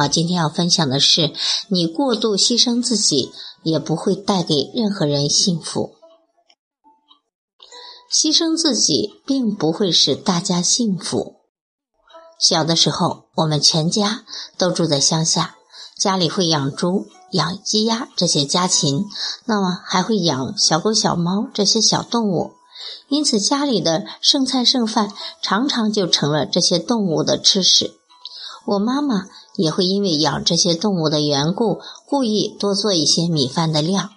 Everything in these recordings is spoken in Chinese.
好，今天要分享的是，你过度牺牲自己，也不会带给任何人幸福。牺牲自己，并不会使大家幸福。小的时候，我们全家都住在乡下，家里会养猪、养鸡鸭这些家禽，那么还会养小狗、小猫这些小动物，因此家里的剩菜剩饭常常就成了这些动物的吃食。我妈妈。也会因为养这些动物的缘故，故意多做一些米饭的量。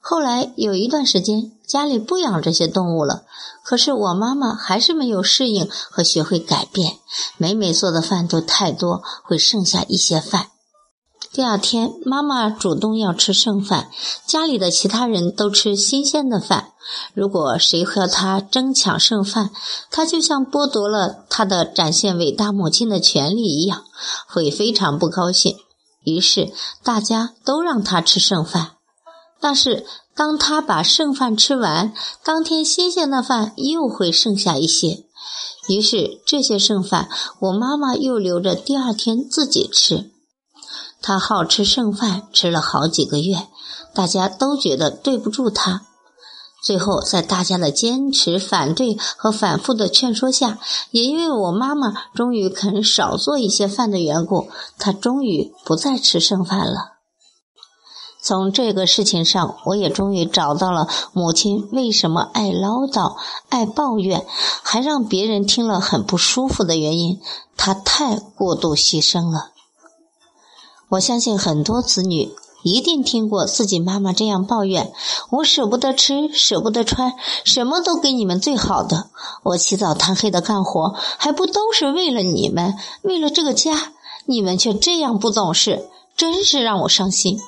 后来有一段时间，家里不养这些动物了，可是我妈妈还是没有适应和学会改变，每每做的饭都太多，会剩下一些饭。第二天，妈妈主动要吃剩饭，家里的其他人都吃新鲜的饭。如果谁和她争抢剩饭，她就像剥夺了她的展现伟大母亲的权利一样，会非常不高兴。于是大家都让她吃剩饭。但是当她把剩饭吃完，当天新鲜的饭又会剩下一些。于是这些剩饭，我妈妈又留着第二天自己吃。他好吃剩饭，吃了好几个月，大家都觉得对不住他。最后，在大家的坚持、反对和反复的劝说下，也因为我妈妈终于肯少做一些饭的缘故，他终于不再吃剩饭了。从这个事情上，我也终于找到了母亲为什么爱唠叨、爱抱怨，还让别人听了很不舒服的原因。她太过度牺牲了。我相信很多子女一定听过自己妈妈这样抱怨：“我舍不得吃，舍不得穿，什么都给你们最好的。我起早贪黑的干活，还不都是为了你们，为了这个家？你们却这样不懂事，真是让我伤心。”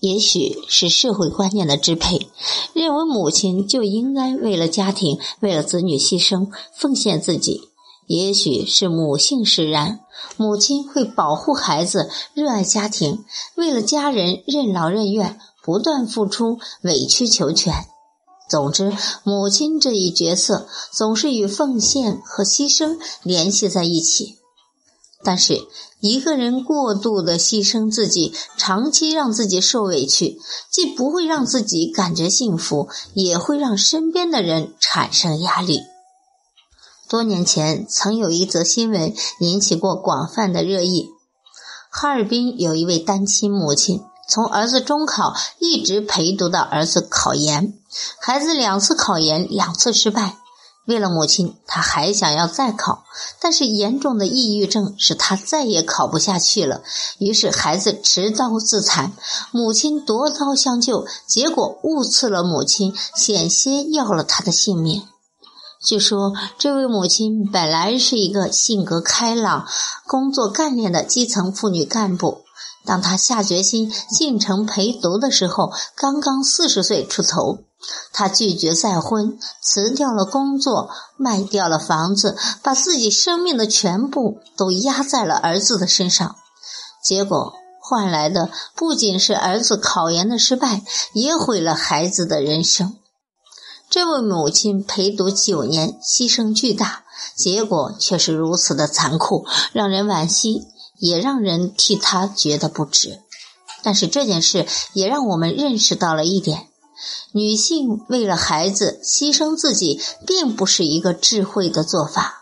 也许是社会观念的支配，认为母亲就应该为了家庭、为了子女牺牲、奉献自己。也许是母性使然，母亲会保护孩子，热爱家庭，为了家人任劳任怨，不断付出，委曲求全。总之，母亲这一角色总是与奉献和牺牲联系在一起。但是，一个人过度的牺牲自己，长期让自己受委屈，既不会让自己感觉幸福，也会让身边的人产生压力。多年前，曾有一则新闻引起过广泛的热议。哈尔滨有一位单亲母亲，从儿子中考一直陪读到儿子考研，孩子两次考研两次失败。为了母亲，他还想要再考，但是严重的抑郁症使他再也考不下去了。于是孩子持刀自残，母亲夺刀相救，结果误刺了母亲，险些要了他的性命。据说，这位母亲本来是一个性格开朗、工作干练的基层妇女干部。当她下决心进城陪读的时候，刚刚四十岁出头。她拒绝再婚，辞掉了工作，卖掉了房子，把自己生命的全部都压在了儿子的身上。结果换来的不仅是儿子考研的失败，也毁了孩子的人生。这位母亲陪读九年，牺牲巨大，结果却是如此的残酷，让人惋惜，也让人替她觉得不值。但是这件事也让我们认识到了一点：女性为了孩子牺牲自己，并不是一个智慧的做法。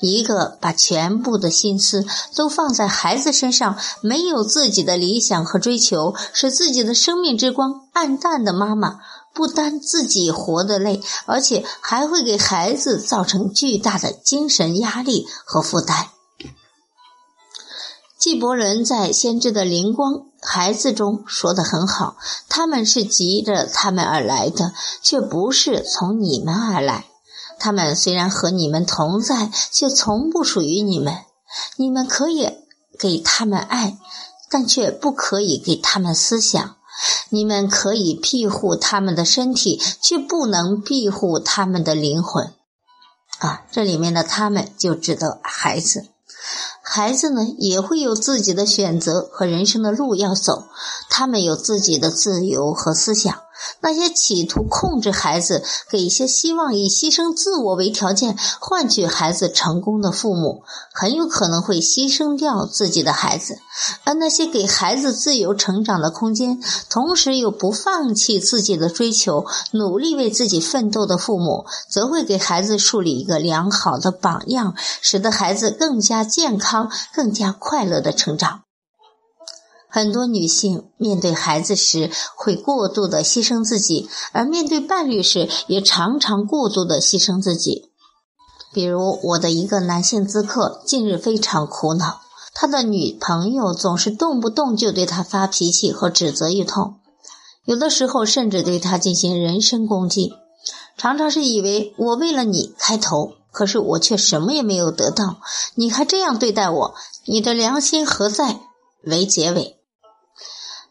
一个把全部的心思都放在孩子身上，没有自己的理想和追求，使自己的生命之光暗淡的妈妈。不单自己活得累，而且还会给孩子造成巨大的精神压力和负担。纪伯伦在《先知的灵光孩子》中说的很好：“他们是急着他们而来的，却不是从你们而来。他们虽然和你们同在，却从不属于你们。你们可以给他们爱，但却不可以给他们思想。你们可以庇护他们的身体，却不能庇护他们的灵魂。啊，这里面的他们就指的孩子。孩子呢，也会有自己的选择和人生的路要走，他们有自己的自由和思想。那些企图控制孩子、给一些希望以牺牲自我为条件换取孩子成功的父母，很有可能会牺牲掉自己的孩子；而那些给孩子自由成长的空间，同时又不放弃自己的追求、努力为自己奋斗的父母，则会给孩子树立一个良好的榜样，使得孩子更加健康、更加快乐的成长。很多女性面对孩子时会过度的牺牲自己，而面对伴侣时也常常过度的牺牲自己。比如我的一个男性咨客近日非常苦恼，他的女朋友总是动不动就对他发脾气和指责一通，有的时候甚至对他进行人身攻击，常常是以为我为了你开头，可是我却什么也没有得到，你还这样对待我，你的良心何在？为结尾。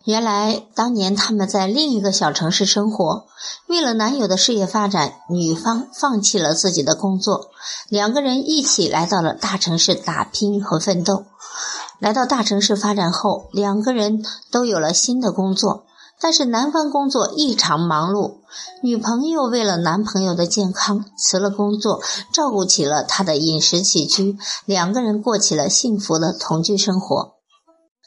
原来当年他们在另一个小城市生活，为了男友的事业发展，女方放弃了自己的工作，两个人一起来到了大城市打拼和奋斗。来到大城市发展后，两个人都有了新的工作，但是男方工作异常忙碌，女朋友为了男朋友的健康辞了工作，照顾起了他的饮食起居，两个人过起了幸福的同居生活。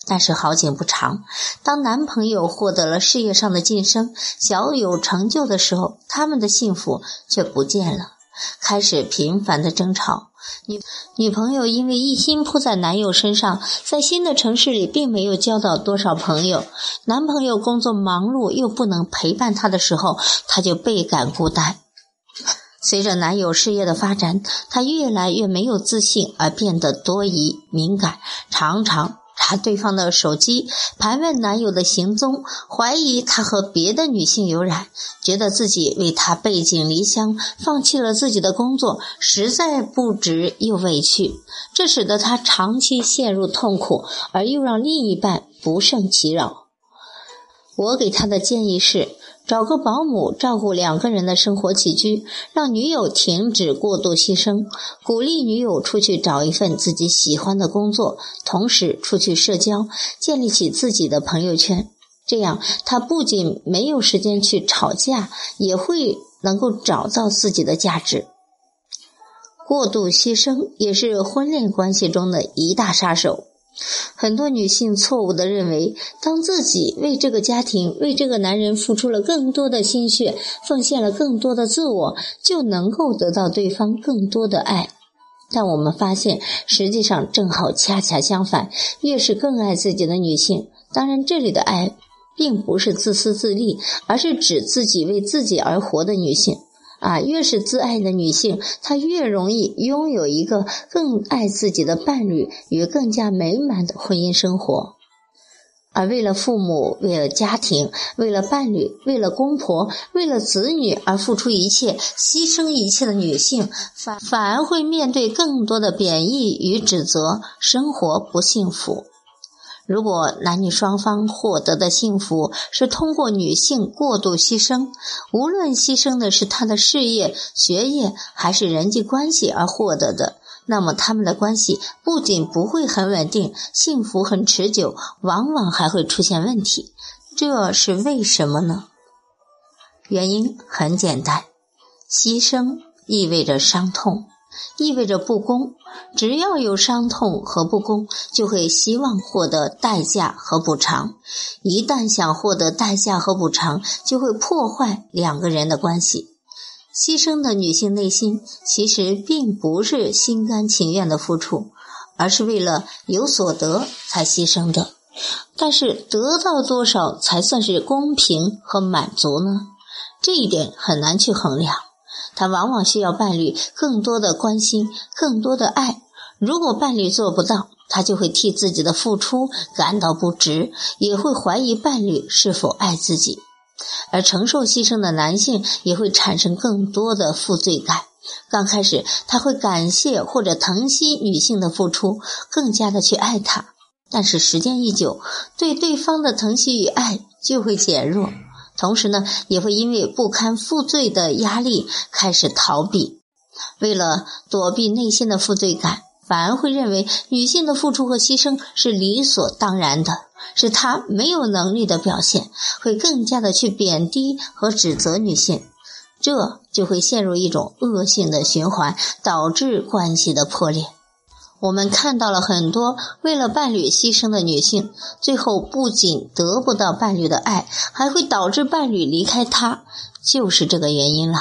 但是好景不长，当男朋友获得了事业上的晋升，小有成就的时候，他们的幸福却不见了，开始频繁的争吵。女女朋友因为一心扑在男友身上，在新的城市里并没有交到多少朋友。男朋友工作忙碌又不能陪伴她的时候，她就倍感孤单。随着男友事业的发展，她越来越没有自信，而变得多疑敏感，常常。查对方的手机，盘问男友的行踪，怀疑他和别的女性有染，觉得自己为他背井离乡，放弃了自己的工作，实在不值又委屈，这使得他长期陷入痛苦，而又让另一半不胜其扰。我给他的建议是。找个保姆照顾两个人的生活起居，让女友停止过度牺牲，鼓励女友出去找一份自己喜欢的工作，同时出去社交，建立起自己的朋友圈。这样，他不仅没有时间去吵架，也会能够找到自己的价值。过度牺牲也是婚恋关系中的一大杀手。很多女性错误的认为，当自己为这个家庭、为这个男人付出了更多的心血，奉献了更多的自我，就能够得到对方更多的爱。但我们发现，实际上正好恰恰相反。越是更爱自己的女性，当然这里的爱，并不是自私自利，而是指自己为自己而活的女性。啊，越是自爱的女性，她越容易拥有一个更爱自己的伴侣与更加美满的婚姻生活。而为了父母、为了家庭、为了伴侣、为了公婆、为了子女而付出一切、牺牲一切的女性，反反而会面对更多的贬义与指责，生活不幸福。如果男女双方获得的幸福是通过女性过度牺牲，无论牺牲的是他的事业、学业还是人际关系而获得的，那么他们的关系不仅不会很稳定、幸福很持久，往往还会出现问题。这是为什么呢？原因很简单，牺牲意味着伤痛。意味着不公，只要有伤痛和不公，就会希望获得代价和补偿。一旦想获得代价和补偿，就会破坏两个人的关系。牺牲的女性内心其实并不是心甘情愿的付出，而是为了有所得才牺牲的。但是得到多少才算是公平和满足呢？这一点很难去衡量。他往往需要伴侣更多的关心，更多的爱。如果伴侣做不到，他就会替自己的付出感到不值，也会怀疑伴侣是否爱自己。而承受牺牲的男性也会产生更多的负罪感。刚开始，他会感谢或者疼惜女性的付出，更加的去爱她。但是时间一久，对对方的疼惜与爱就会减弱，同时呢，也会因为不堪负罪的压力开始逃避。为了躲避内心的负罪感，反而会认为女性的付出和牺牲是理所当然的，是她没有能力的表现，会更加的去贬低和指责女性。这就会陷入一种恶性的循环，导致关系的破裂。我们看到了很多为了伴侣牺牲的女性，最后不仅得不到伴侣的爱，还会导致伴侣离开她，就是这个原因了。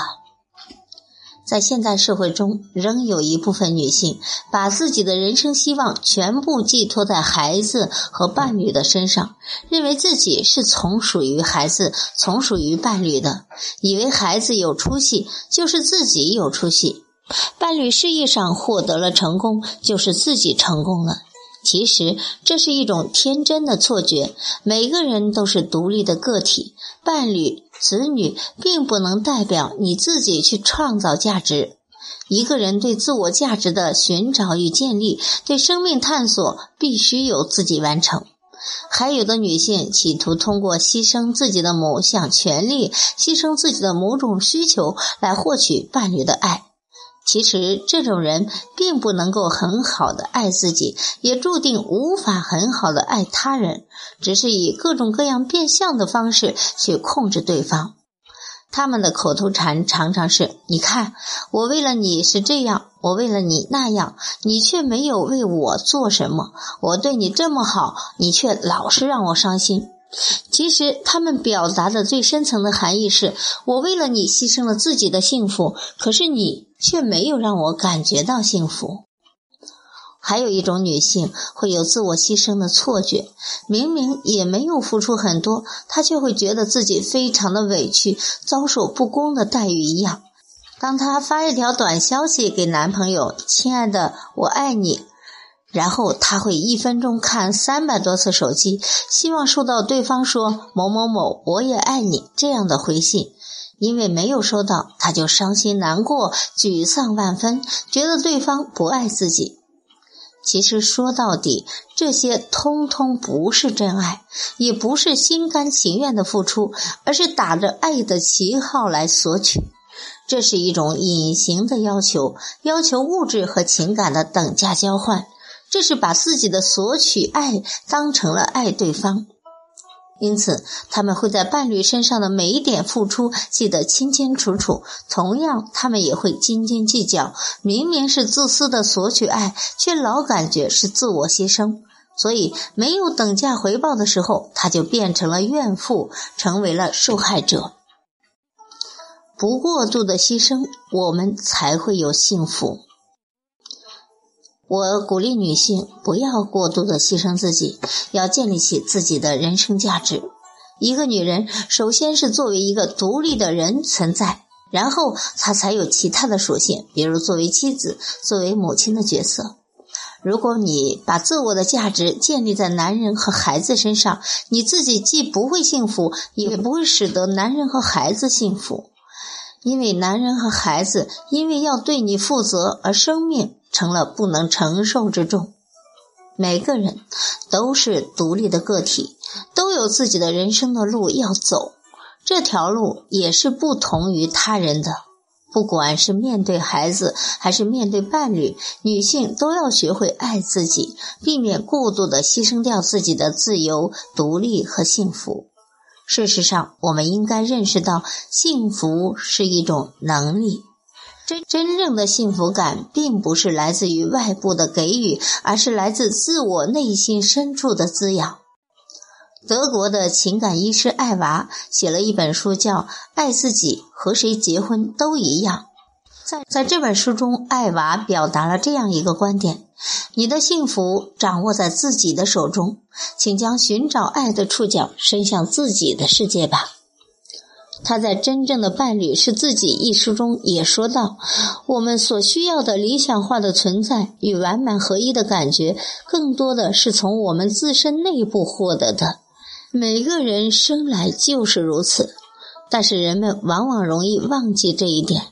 在现代社会中，仍有一部分女性把自己的人生希望全部寄托在孩子和伴侣的身上，认为自己是从属于孩子、从属于伴侣的，以为孩子有出息就是自己有出息，伴侣事业上获得了成功就是自己成功了。其实这是一种天真的错觉。每个人都是独立的个体，伴侣、子女并不能代表你自己去创造价值。一个人对自我价值的寻找与建立，对生命探索，必须由自己完成。还有的女性企图通过牺牲自己的某项权利，牺牲自己的某种需求，来获取伴侣的爱。其实，这种人并不能够很好的爱自己，也注定无法很好的爱他人，只是以各种各样变相的方式去控制对方。他们的口头禅常常是：“你看，我为了你是这样，我为了你那样，你却没有为我做什么。我对你这么好，你却老是让我伤心。”其实，他们表达的最深层的含义是：我为了你牺牲了自己的幸福，可是你却没有让我感觉到幸福。还有一种女性会有自我牺牲的错觉，明明也没有付出很多，她却会觉得自己非常的委屈，遭受不公的待遇一样。当她发一条短消息给男朋友：“亲爱的，我爱你。”然后他会一分钟看三百多次手机，希望收到对方说“某某某，我也爱你”这样的回信。因为没有收到，他就伤心难过、沮丧万分，觉得对方不爱自己。其实说到底，这些通通不是真爱，也不是心甘情愿的付出，而是打着爱的旗号来索取。这是一种隐形的要求，要求物质和情感的等价交换。这是把自己的索取爱当成了爱对方，因此他们会在伴侣身上的每一点付出记得清清楚楚。同样，他们也会斤斤计较，明明是自私的索取爱，却老感觉是自我牺牲。所以，没有等价回报的时候，他就变成了怨妇，成为了受害者。不过度的牺牲，我们才会有幸福。我鼓励女性不要过度的牺牲自己，要建立起自己的人生价值。一个女人首先是作为一个独立的人存在，然后她才有其他的属性，比如作为妻子、作为母亲的角色。如果你把自我的价值建立在男人和孩子身上，你自己既不会幸福，也不会使得男人和孩子幸福，因为男人和孩子因为要对你负责而生命。成了不能承受之重。每个人都是独立的个体，都有自己的人生的路要走。这条路也是不同于他人的。不管是面对孩子，还是面对伴侣，女性都要学会爱自己，避免过度的牺牲掉自己的自由、独立和幸福。事实上，我们应该认识到，幸福是一种能力。真真正的幸福感，并不是来自于外部的给予，而是来自自我内心深处的滋养。德国的情感医师艾娃写了一本书，叫《爱自己和谁结婚都一样》。在在这本书中，艾娃表达了这样一个观点：你的幸福掌握在自己的手中，请将寻找爱的触角伸向自己的世界吧。他在《真正的伴侣是自己》一书中也说到，我们所需要的理想化的存在与完满合一的感觉，更多的是从我们自身内部获得的。每个人生来就是如此，但是人们往往容易忘记这一点。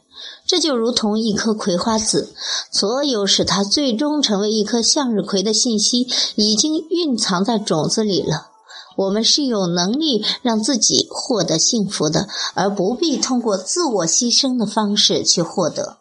这就如同一颗葵花籽，所有使它最终成为一颗向日葵的信息，已经蕴藏在种子里了。我们是有能力让自己获得幸福的，而不必通过自我牺牲的方式去获得。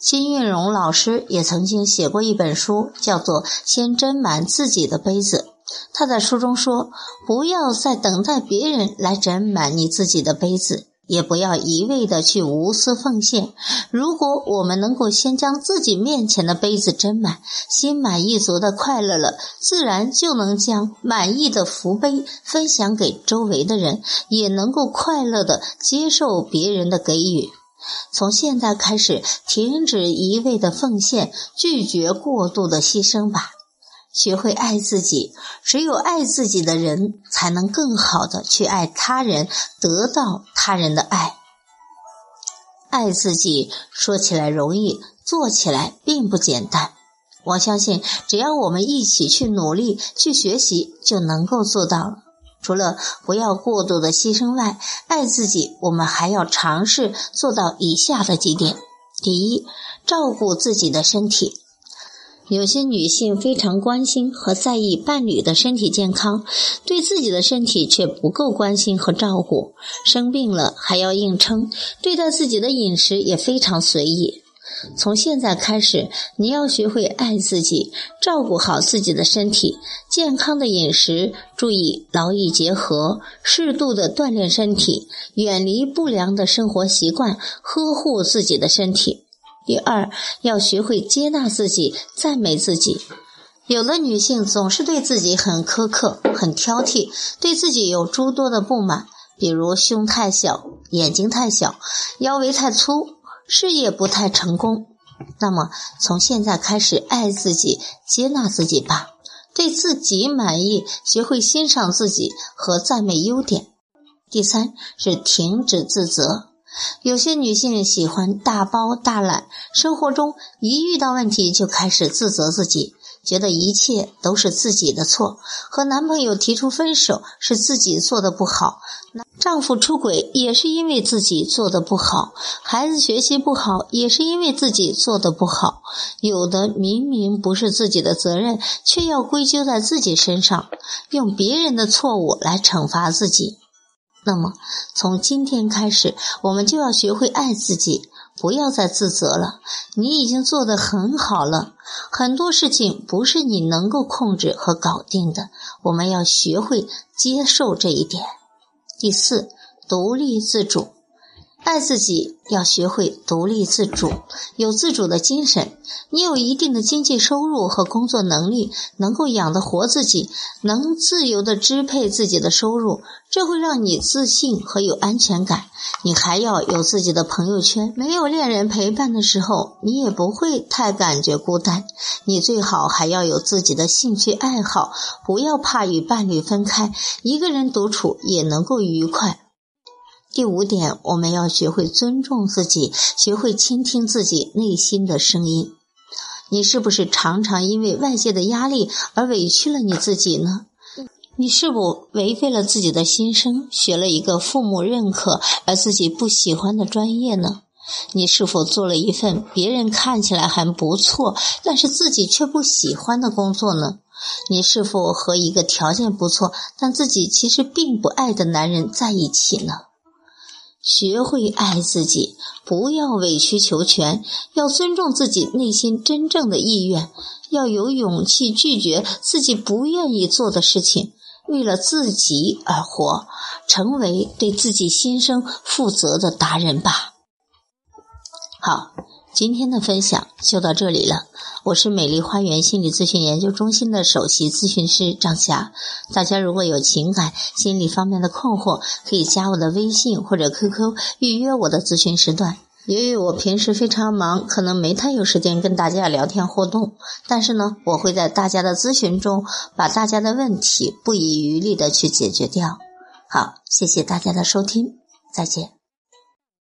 金运荣老师也曾经写过一本书，叫做《先斟满自己的杯子》。他在书中说：“不要再等待别人来斟满你自己的杯子。”也不要一味的去无私奉献。如果我们能够先将自己面前的杯子斟满，心满意足的快乐了，自然就能将满意的福杯分享给周围的人，也能够快乐的接受别人的给予。从现在开始，停止一味的奉献，拒绝过度的牺牲吧。学会爱自己，只有爱自己的人，才能更好的去爱他人，得到他人的爱。爱自己说起来容易，做起来并不简单。我相信，只要我们一起去努力、去学习，就能够做到。除了不要过度的牺牲外，爱自己，我们还要尝试做到以下的几点：第一，照顾自己的身体。有些女性非常关心和在意伴侣的身体健康，对自己的身体却不够关心和照顾，生病了还要硬撑，对待自己的饮食也非常随意。从现在开始，你要学会爱自己，照顾好自己的身体，健康的饮食，注意劳逸结合，适度的锻炼身体，远离不良的生活习惯，呵护自己的身体。第二，要学会接纳自己，赞美自己。有的女性总是对自己很苛刻、很挑剔，对自己有诸多的不满，比如胸太小、眼睛太小、腰围太粗、事业不太成功。那么，从现在开始爱自己、接纳自己吧，对自己满意，学会欣赏自己和赞美优点。第三是停止自责。有些女性喜欢大包大揽，生活中一遇到问题就开始自责自己，觉得一切都是自己的错。和男朋友提出分手是自己做的不好，丈夫出轨也是因为自己做的不好，孩子学习不好也是因为自己做的不好。有的明明不是自己的责任，却要归咎在自己身上，用别人的错误来惩罚自己。那么，从今天开始，我们就要学会爱自己，不要再自责了。你已经做得很好了，很多事情不是你能够控制和搞定的，我们要学会接受这一点。第四，独立自主。爱自己要学会独立自主，有自主的精神。你有一定的经济收入和工作能力，能够养得活自己，能自由的支配自己的收入，这会让你自信和有安全感。你还要有自己的朋友圈，没有恋人陪伴的时候，你也不会太感觉孤单。你最好还要有自己的兴趣爱好，不要怕与伴侣分开，一个人独处也能够愉快。第五点，我们要学会尊重自己，学会倾听自己内心的声音。你是不是常常因为外界的压力而委屈了你自己呢？你是否违背了自己的心声，学了一个父母认可而自己不喜欢的专业呢？你是否做了一份别人看起来很不错，但是自己却不喜欢的工作呢？你是否和一个条件不错，但自己其实并不爱的男人在一起呢？学会爱自己，不要委曲求全，要尊重自己内心真正的意愿，要有勇气拒绝自己不愿意做的事情，为了自己而活，成为对自己心声负责的达人吧。好。今天的分享就到这里了，我是美丽花园心理咨询研究中心的首席咨询师张霞。大家如果有情感、心理方面的困惑，可以加我的微信或者 QQ 预约我的咨询时段。由于我平时非常忙，可能没太有时间跟大家聊天互动，但是呢，我会在大家的咨询中把大家的问题不遗余力的去解决掉。好，谢谢大家的收听，再见。